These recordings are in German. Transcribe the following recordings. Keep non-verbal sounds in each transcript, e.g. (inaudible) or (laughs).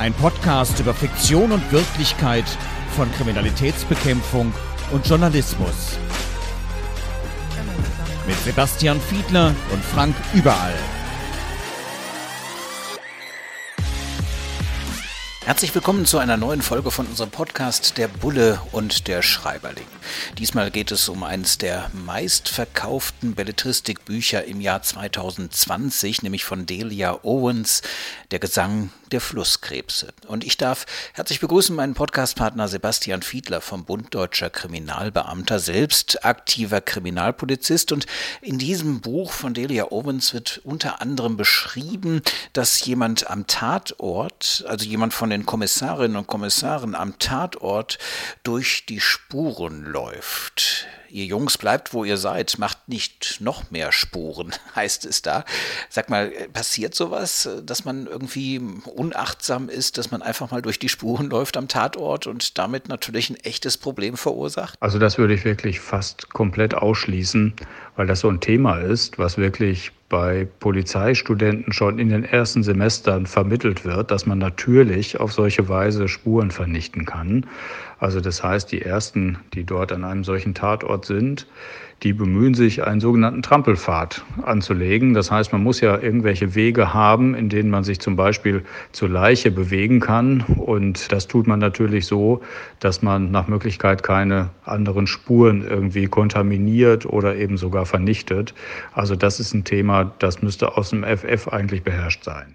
Ein Podcast über Fiktion und Wirklichkeit von Kriminalitätsbekämpfung und Journalismus. Mit Sebastian Fiedler und Frank Überall. Herzlich willkommen zu einer neuen Folge von unserem Podcast Der Bulle und der Schreiberling. Diesmal geht es um eines der meistverkauften Belletristikbücher im Jahr 2020, nämlich von Delia Owens, Der Gesang der Flusskrebse. Und ich darf herzlich begrüßen meinen Podcastpartner Sebastian Fiedler vom Bund Deutscher Kriminalbeamter, selbst aktiver Kriminalpolizist. Und in diesem Buch von Delia Owens wird unter anderem beschrieben, dass jemand am Tatort, also jemand von den Kommissarinnen und Kommissaren am Tatort durch die Spuren läuft ihr Jungs bleibt, wo ihr seid, macht nicht noch mehr Spuren, (laughs) heißt es da. Sag mal, passiert sowas, dass man irgendwie unachtsam ist, dass man einfach mal durch die Spuren (laughs) läuft am Tatort und damit natürlich ein echtes Problem verursacht? Also das würde ich wirklich fast komplett ausschließen, weil das so ein Thema ist, was wirklich bei Polizeistudenten schon in den ersten Semestern vermittelt wird, dass man natürlich auf solche Weise Spuren vernichten kann. Also das heißt, die ersten, die dort an einem solchen Tatort sind, die bemühen sich, einen sogenannten Trampelpfad anzulegen. Das heißt, man muss ja irgendwelche Wege haben, in denen man sich zum Beispiel zur Leiche bewegen kann. Und das tut man natürlich so, dass man nach Möglichkeit keine anderen Spuren irgendwie kontaminiert oder eben sogar vernichtet. Also das ist ein Thema, das müsste aus dem FF eigentlich beherrscht sein.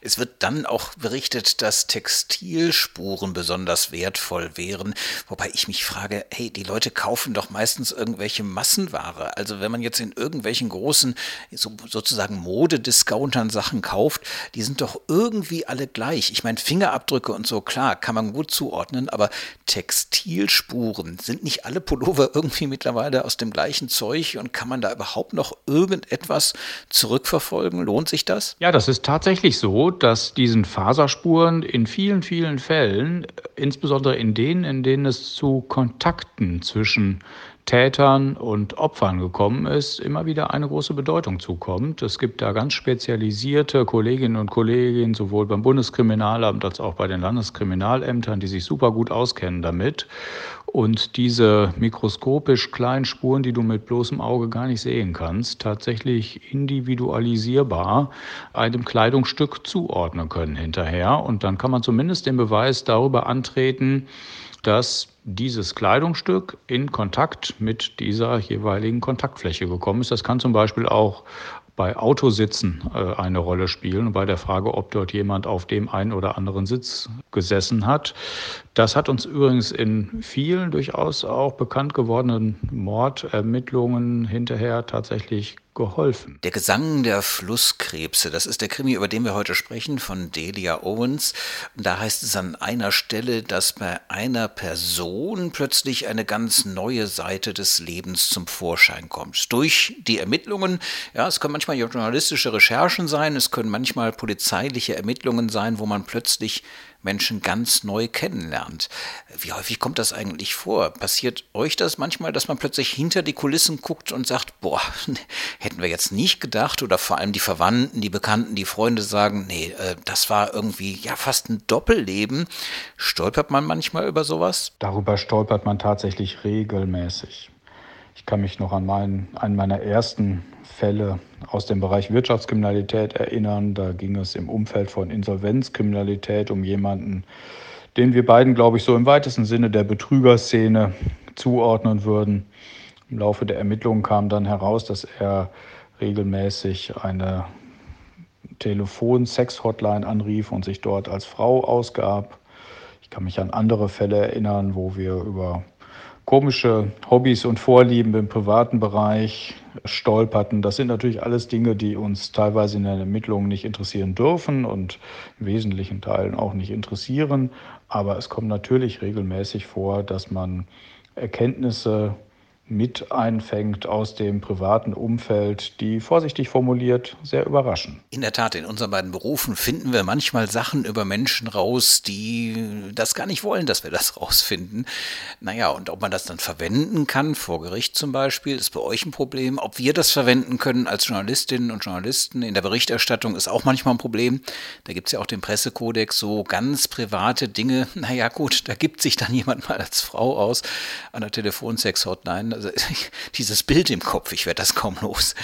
Es wird dann auch berichtet, dass Textilspuren besonders wertvoll wären. Wobei ich mich frage, hey, die Leute kaufen doch meistens irgendwelche Massen Massenware. Also wenn man jetzt in irgendwelchen großen, so, sozusagen Modediscountern Sachen kauft, die sind doch irgendwie alle gleich. Ich meine, Fingerabdrücke und so, klar, kann man gut zuordnen, aber Textilspuren, sind nicht alle Pullover (laughs) irgendwie mittlerweile aus dem gleichen Zeug und kann man da überhaupt noch irgendetwas zurückverfolgen? Lohnt sich das? Ja, das ist tatsächlich so, dass diesen Faserspuren in vielen, vielen Fällen, insbesondere in denen, in denen es zu Kontakten zwischen Tätern und Opfern gekommen ist, immer wieder eine große Bedeutung zukommt. Es gibt da ganz spezialisierte Kolleginnen und Kollegen, sowohl beim Bundeskriminalamt als auch bei den Landeskriminalämtern, die sich super gut auskennen damit und diese mikroskopisch kleinen Spuren, die du mit bloßem Auge gar nicht sehen kannst, tatsächlich individualisierbar einem Kleidungsstück zuordnen können hinterher. Und dann kann man zumindest den Beweis darüber antreten, dass dieses Kleidungsstück in Kontakt mit dieser jeweiligen Kontaktfläche gekommen ist. Das kann zum Beispiel auch bei Autositzen äh, eine Rolle spielen bei der Frage, ob dort jemand auf dem einen oder anderen Sitz gesessen hat. Das hat uns übrigens in vielen durchaus auch bekannt gewordenen Mordermittlungen hinterher tatsächlich geholfen. Der Gesang der Flusskrebse, das ist der Krimi, über den wir heute sprechen, von Delia Owens. Da heißt es an einer Stelle, dass bei einer Person plötzlich eine ganz neue Seite des Lebens zum Vorschein kommt. Durch die Ermittlungen, ja, es können manchmal journalistische Recherchen sein, es können manchmal polizeiliche Ermittlungen sein, wo man plötzlich Menschen ganz neu kennenlernt. Wie häufig kommt das eigentlich vor? Passiert euch das manchmal, dass man plötzlich hinter die Kulissen guckt und sagt, boah, (laughs) hätten wir jetzt nicht gedacht oder vor allem die Verwandten, die Bekannten, die Freunde sagen, nee, äh, das war irgendwie ja fast ein Doppelleben. Stolpert man manchmal über sowas? Darüber stolpert man tatsächlich regelmäßig. Ich kann mich noch an meinen, einen meiner ersten Fälle aus dem Bereich Wirtschaftskriminalität erinnern. Da ging es im Umfeld von Insolvenzkriminalität um jemanden, den wir beiden, glaube ich, so im weitesten Sinne der Betrügerszene zuordnen würden. Im Laufe der Ermittlungen kam dann heraus, dass er regelmäßig eine Telefon-Sex-Hotline anrief und sich dort als Frau ausgab. Ich kann mich an andere Fälle erinnern, wo wir über komische Hobbys und Vorlieben im privaten Bereich stolperten. Das sind natürlich alles Dinge, die uns teilweise in den Ermittlungen nicht interessieren dürfen und in wesentlichen Teilen auch nicht interessieren. Aber es kommt natürlich regelmäßig vor, dass man Erkenntnisse mit einfängt aus dem privaten Umfeld, die vorsichtig formuliert sehr überraschen. In der Tat, in unseren beiden Berufen finden wir manchmal Sachen über Menschen raus, die das gar nicht wollen, dass wir das (laughs) rausfinden. Naja, und ob man das dann verwenden kann, vor Gericht zum Beispiel, ist bei euch ein Problem. Ob wir das verwenden können als Journalistinnen und Journalisten in der Berichterstattung, ist auch manchmal ein Problem. Da gibt es ja auch den Pressekodex, so ganz private Dinge. (laughs) Naja, gut, da gibt sich dann jemand mal als Frau aus an der Telefonsex-Hotline also (laughs) dieses Bild im Kopf, ich werde das kaum los.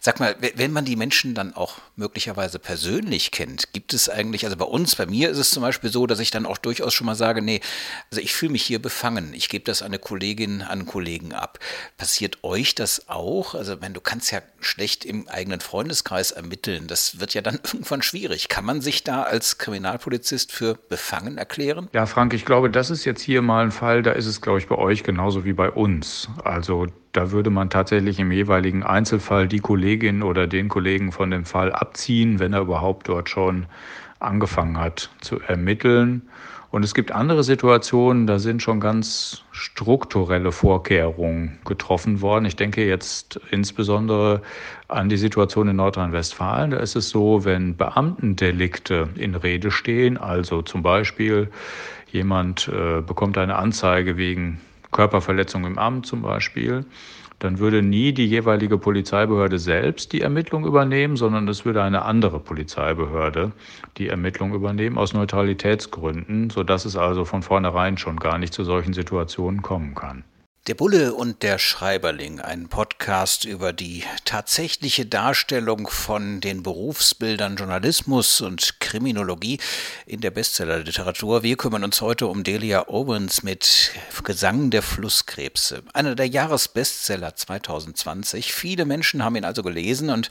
Sag mal, wenn man die Menschen dann auch möglicherweise persönlich kennt, gibt es eigentlich, also bei uns, bei mir ist es zum Beispiel so, dass ich dann auch durchaus schon mal sage, nee, also ich fühle mich hier befangen, ich gebe das an eine Kollegin, an einen Kollegen ab. Passiert euch das auch? Also wenn du kannst ja schlecht im eigenen Freundeskreis ermitteln, das wird ja dann (laughs) irgendwann schwierig. Kann man sich da als Kriminalpolizist für befangen erklären? Ja, Frank, ich glaube, das ist jetzt hier mal ein Fall, da ist es, glaube ich, bei euch genauso wie bei uns. Also da würde man tatsächlich im jeweiligen Einzelfall die Kollegin oder den Kollegen von dem Fall abziehen, wenn er überhaupt dort schon angefangen hat zu ermitteln. Und es gibt andere Situationen, da sind schon ganz strukturelle Vorkehrungen getroffen worden. Ich denke jetzt insbesondere an die Situation in Nordrhein-Westfalen. Da ist es so, wenn Beamtendelikte in Rede stehen, also zum Beispiel jemand äh, bekommt eine Anzeige wegen Körperverletzung im Amt zum Beispiel, dann würde nie die jeweilige Polizeibehörde selbst die Ermittlung übernehmen, sondern es würde eine andere Polizeibehörde die Ermittlung übernehmen aus Neutralitätsgründen, sodass es also von vornherein schon gar nicht zu solchen Situationen kommen kann. Der Bulle und der Schreiberling, ein Podcast über die tatsächliche Darstellung von den Berufsbildern Journalismus und Kriminologie in der Bestsellerliteratur. Wir kümmern uns heute um Delia Owens mit Gesang der Flusskrebse. Einer der Jahresbestseller 2020. Viele Menschen haben ihn also gelesen und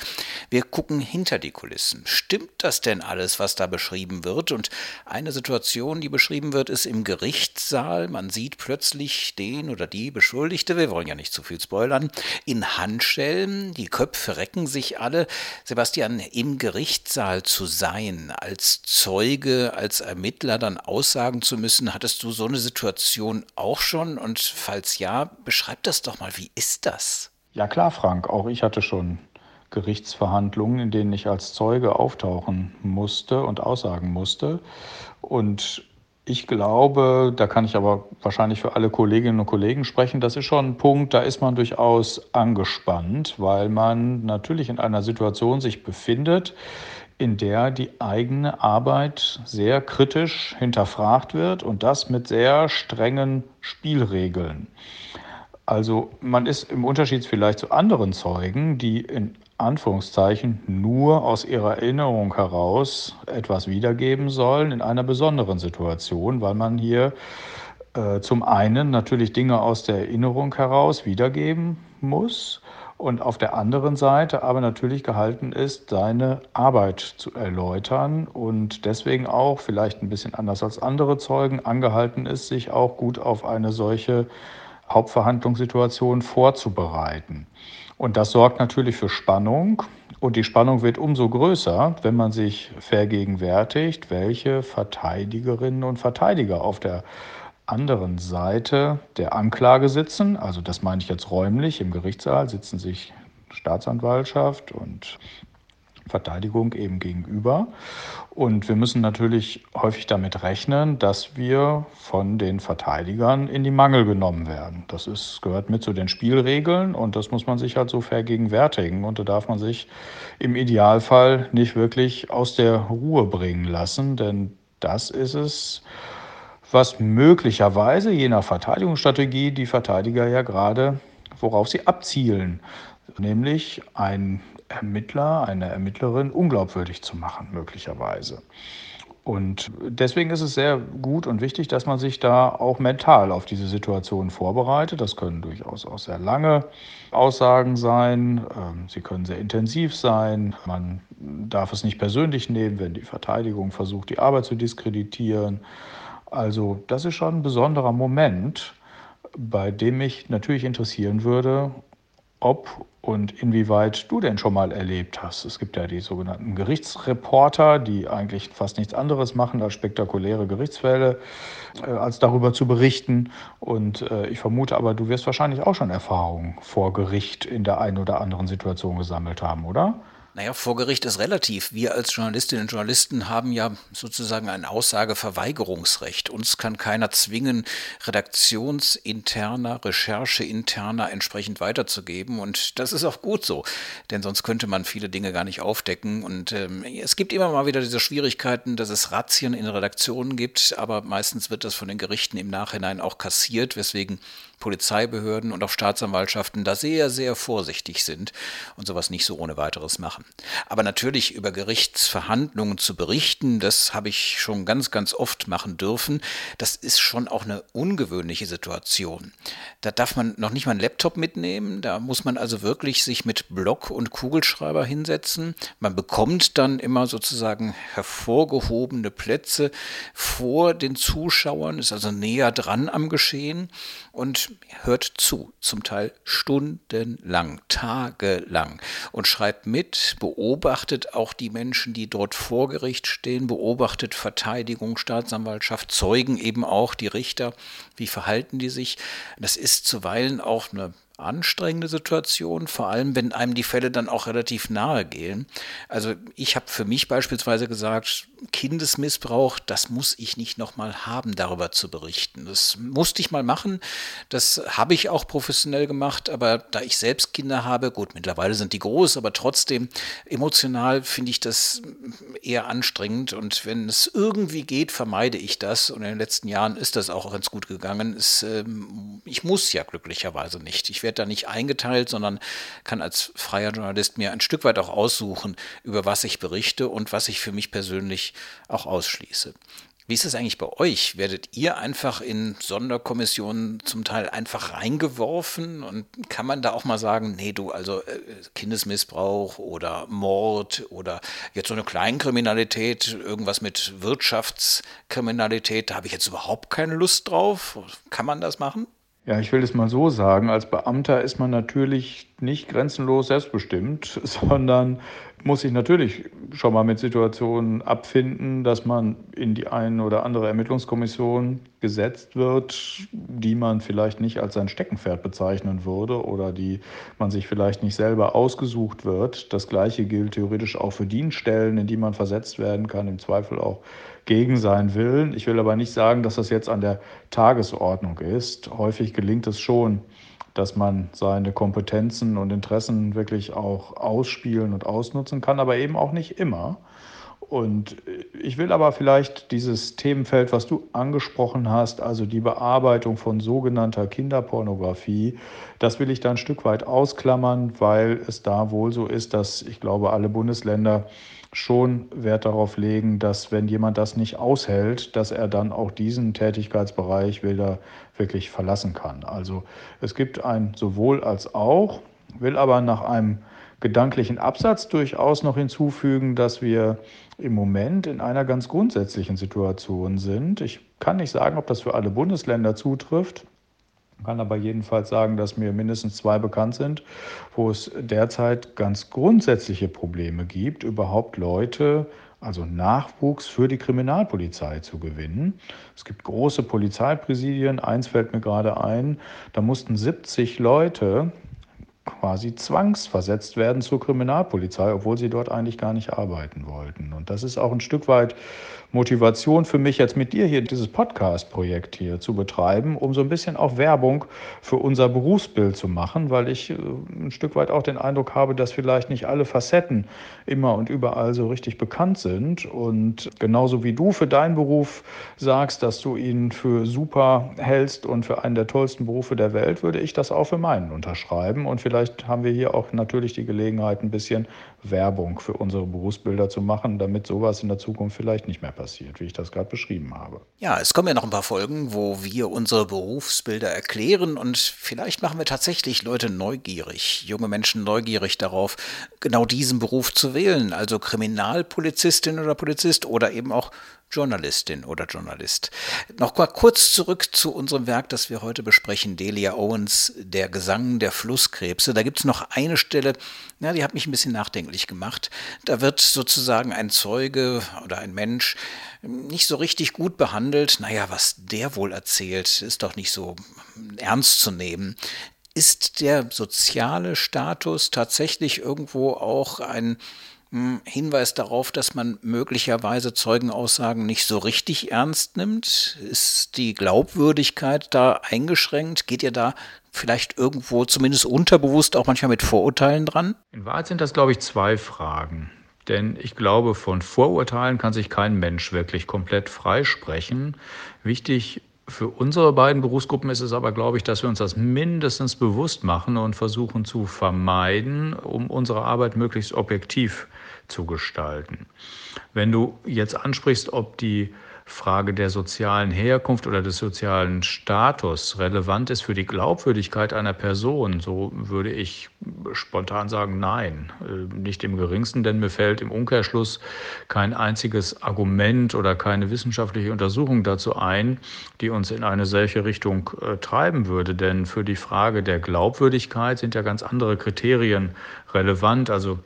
wir gucken hinter die Kulissen. Stimmt das denn alles, was da beschrieben wird? Und eine Situation, die beschrieben wird, ist im Gerichtssaal. Man sieht plötzlich den oder die Beschuldigte, wir wollen ja nicht zu viel spoilern, in Handschellen, die Köpfe recken sich alle. Sebastian, im Gerichtssaal zu sein, als Zeuge, als Ermittler dann aussagen zu müssen, hattest du so eine Situation auch schon? Und falls ja, beschreib das doch mal, wie ist das? Ja klar, Frank, auch ich hatte schon Gerichtsverhandlungen, in denen ich als Zeuge auftauchen musste und aussagen musste. Und ich glaube, da kann ich aber wahrscheinlich für alle Kolleginnen und Kollegen sprechen, das ist schon ein Punkt, da ist man durchaus angespannt, weil man natürlich in einer Situation sich befindet, in der die eigene Arbeit sehr kritisch hinterfragt wird und das mit sehr strengen Spielregeln. Also man ist im Unterschied vielleicht zu anderen Zeugen, die in Anführungszeichen nur aus ihrer Erinnerung heraus etwas wiedergeben sollen in einer besonderen Situation, weil man hier äh, zum einen natürlich Dinge aus der Erinnerung heraus wiedergeben muss und auf der anderen Seite aber natürlich gehalten ist, seine Arbeit zu erläutern und deswegen auch vielleicht ein bisschen anders als andere Zeugen angehalten ist, sich auch gut auf eine solche Hauptverhandlungssituation vorzubereiten. Und das sorgt natürlich für Spannung. Und die Spannung wird umso größer, wenn man sich vergegenwärtigt, welche Verteidigerinnen und Verteidiger auf der anderen Seite der Anklage sitzen. Also das meine ich jetzt räumlich. Im Gerichtssaal sitzen sich Staatsanwaltschaft und Verteidigung eben gegenüber. Und wir müssen natürlich häufig damit rechnen, dass wir von den Verteidigern in die Mangel genommen werden. Das ist, gehört mit zu den Spielregeln und das muss man sich halt so vergegenwärtigen. Und da darf man sich im Idealfall nicht wirklich aus der Ruhe bringen lassen, denn das ist es, was möglicherweise je nach Verteidigungsstrategie die Verteidiger ja gerade, worauf sie abzielen, nämlich ein Ermittler, eine Ermittlerin unglaubwürdig zu machen, möglicherweise. Und deswegen ist es sehr gut und wichtig, dass man sich da auch mental auf diese Situation vorbereitet. Das können durchaus auch sehr lange Aussagen sein. Ähm, sie können sehr intensiv sein. Man darf es nicht persönlich nehmen, wenn die Verteidigung versucht, die Arbeit zu diskreditieren. Also das ist schon ein besonderer Moment, bei dem mich natürlich interessieren würde, ob und inwieweit du denn schon mal erlebt hast. Es gibt ja die sogenannten Gerichtsreporter, die eigentlich fast nichts anderes machen als spektakuläre Gerichtsfälle, äh, als darüber zu berichten. Und äh, ich vermute aber, du wirst wahrscheinlich auch schon Erfahrungen vor Gericht in der einen oder anderen Situation gesammelt haben, oder? Naja, vor Gericht ist relativ. Wir als Journalistinnen und Journalisten haben ja sozusagen ein Aussageverweigerungsrecht. Uns kann keiner zwingen, redaktionsinterner, rechercheinterner entsprechend weiterzugeben. Und das ist auch gut so, denn sonst könnte man viele Dinge gar nicht aufdecken. Und ähm, es gibt immer mal wieder diese Schwierigkeiten, dass es Razzien in Redaktionen gibt, aber meistens wird das von den Gerichten im Nachhinein auch kassiert, weswegen Polizeibehörden und auch Staatsanwaltschaften da sehr, sehr vorsichtig sind und sowas nicht so ohne weiteres machen. Aber natürlich über Gerichtsverhandlungen zu berichten, das habe ich schon ganz, ganz oft machen dürfen. Das ist schon auch eine ungewöhnliche Situation. Da darf man noch nicht mal einen Laptop mitnehmen, da muss man also wirklich sich mit Block und Kugelschreiber hinsetzen. Man bekommt dann immer sozusagen hervorgehobene Plätze vor den Zuschauern, ist also näher dran am Geschehen und hört zu, zum Teil stundenlang, tagelang und schreibt mit, beobachtet auch die Menschen, die dort vor Gericht stehen, beobachtet Verteidigung, Staatsanwaltschaft, Zeugen eben auch, die Richter, wie verhalten die sich. Das ist zuweilen auch eine anstrengende Situation, vor allem wenn einem die Fälle dann auch relativ nahe gehen. Also ich habe für mich beispielsweise gesagt, Kindesmissbrauch, das muss ich nicht nochmal haben, darüber zu berichten. Das musste ich mal machen, das habe ich auch professionell gemacht, aber da ich selbst Kinder habe, gut, mittlerweile sind die groß, aber trotzdem emotional finde ich das eher anstrengend und wenn es irgendwie geht, vermeide ich das und in den letzten Jahren ist das auch ganz gut gegangen. Es, ähm, ich muss ja glücklicherweise nicht. Ich werde da nicht eingeteilt, sondern kann als freier Journalist mir ein Stück weit auch aussuchen, über was ich berichte und was ich für mich persönlich auch ausschließe. Wie ist es eigentlich bei euch? Werdet ihr einfach in Sonderkommissionen zum Teil einfach reingeworfen? Und kann man da auch mal sagen, nee, du, also äh, Kindesmissbrauch oder Mord oder jetzt so eine Kleinkriminalität, irgendwas mit Wirtschaftskriminalität, da habe ich jetzt überhaupt keine Lust drauf? Kann man das machen? Ja, ich will es mal so sagen, als Beamter ist man natürlich nicht grenzenlos selbstbestimmt, (laughs) sondern muss sich natürlich schon mal mit Situationen abfinden, dass man in die eine oder andere Ermittlungskommission gesetzt wird, die man vielleicht nicht als sein Steckenpferd bezeichnen würde oder die man sich vielleicht nicht selber ausgesucht wird. Das Gleiche gilt theoretisch auch für Dienststellen, in die man versetzt werden kann, im Zweifel auch gegen seinen Willen. Ich will aber nicht sagen, dass das jetzt an der Tagesordnung ist. Häufig gelingt es schon, dass man seine Kompetenzen und Interessen wirklich auch ausspielen und ausnutzen kann, aber eben auch nicht immer. Und ich will aber vielleicht dieses Themenfeld, was du angesprochen hast, also die Bearbeitung von sogenannter Kinderpornografie, das will ich da ein Stück weit ausklammern, weil es da wohl so ist, dass ich glaube, alle Bundesländer schon Wert darauf legen, dass wenn jemand das nicht aushält, dass er dann auch diesen Tätigkeitsbereich wieder wirklich verlassen kann. Also es gibt ein sowohl als auch, will aber nach einem gedanklichen Absatz durchaus noch hinzufügen, dass wir im Moment in einer ganz grundsätzlichen Situation sind. Ich kann nicht sagen, ob das für alle Bundesländer zutrifft kann aber jedenfalls sagen, dass mir mindestens zwei bekannt sind, wo es derzeit ganz grundsätzliche Probleme gibt, überhaupt Leute, also Nachwuchs für die Kriminalpolizei zu gewinnen. Es gibt große Polizeipräsidien, eins fällt mir gerade ein, da mussten 70 Leute quasi zwangsversetzt werden zur Kriminalpolizei, obwohl sie dort eigentlich gar nicht arbeiten wollten. Und das ist auch ein Stück weit Motivation für mich, jetzt mit dir hier dieses Podcast-Projekt hier zu betreiben, um so ein bisschen auch Werbung für unser Berufsbild zu machen, weil ich äh, ein Stück weit auch den Eindruck habe, dass vielleicht nicht alle Facetten immer und überall so richtig bekannt sind. Und genauso wie du für deinen Beruf sagst, dass du ihn für super hältst und für einen der tollsten Berufe der Welt, würde ich das auch für meinen unterschreiben. Und vielleicht haben wir hier auch natürlich die Gelegenheit, ein bisschen Werbung für unsere Berufsbilder zu machen, damit sowas in der Zukunft vielleicht nicht mehr passiert wie ich das gerade beschrieben habe. Ja, es kommen ja noch ein paar Folgen, wo wir unsere Berufsbilder erklären und vielleicht machen wir tatsächlich Leute neugierig, junge Menschen neugierig darauf, genau diesen Beruf zu wählen, also Kriminalpolizistin oder Polizist oder eben auch Journalistin oder Journalist. Noch mal kurz zurück zu unserem Werk, das wir heute besprechen, Delia Owens, Der Gesang der Flusskrebse. Da gibt es noch eine Stelle, ja, die hat mich ein bisschen nachdenklich gemacht. Da wird sozusagen ein Zeuge oder ein Mensch nicht so richtig gut behandelt. Naja, was der wohl erzählt, ist doch nicht so ernst zu nehmen. Ist der soziale Status tatsächlich irgendwo auch ein Hinweis darauf, dass man möglicherweise Zeugenaussagen nicht so richtig ernst nimmt? Ist die Glaubwürdigkeit da eingeschränkt? Geht ihr da vielleicht irgendwo zumindest unterbewusst auch manchmal mit Vorurteilen dran? In Wahrheit sind das, glaube ich, zwei Fragen. Denn ich glaube, von Vorurteilen kann sich kein Mensch wirklich komplett freisprechen. Wichtig für unsere beiden Berufsgruppen ist es aber, glaube ich, dass wir uns das mindestens bewusst machen und versuchen zu vermeiden, um unsere Arbeit möglichst objektiv zu gestalten. Wenn du jetzt ansprichst, ob die Frage der sozialen Herkunft oder des sozialen Status relevant ist für die Glaubwürdigkeit einer Person, so würde ich spontan sagen, nein, äh, nicht im geringsten, denn mir fällt im Umkehrschluss kein einziges Argument oder keine wissenschaftliche Untersuchung dazu ein, die uns in eine solche Richtung äh, treiben würde. Denn für die Frage der Glaubwürdigkeit sind ja ganz andere Kriterien relevant. Also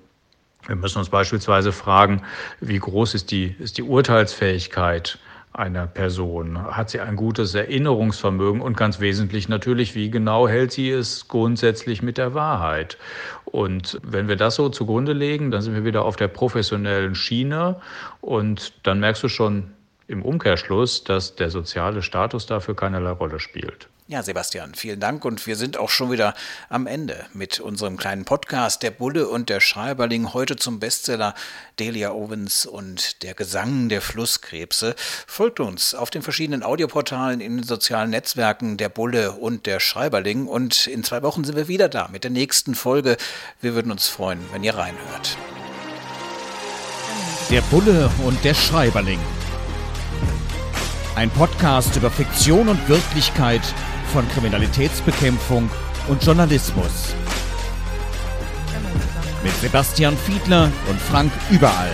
wir müssen uns beispielsweise fragen, wie groß ist die, ist die Urteilsfähigkeit einer Person? Hat sie ein gutes Erinnerungsvermögen und ganz wesentlich natürlich, wie genau hält sie es grundsätzlich mit der Wahrheit? Und wenn wir das so zugrunde legen, dann sind wir wieder auf der professionellen Schiene und dann merkst du schon im Umkehrschluss, dass der soziale Status dafür keinerlei Rolle spielt. Ja, Sebastian, vielen Dank und wir sind auch schon wieder am Ende mit unserem kleinen Podcast Der Bulle und der Schreiberling heute zum Bestseller Delia Owens und der Gesang der Flusskrebse. Folgt uns auf den verschiedenen Audioportalen in den sozialen Netzwerken Der Bulle und der Schreiberling und in zwei Wochen sind wir wieder da mit der nächsten Folge. Wir würden uns freuen, wenn ihr reinhört. Der Bulle und der Schreiberling. Ein Podcast über Fiktion und Wirklichkeit von Kriminalitätsbekämpfung und Journalismus. Mit Sebastian Fiedler und Frank Überall.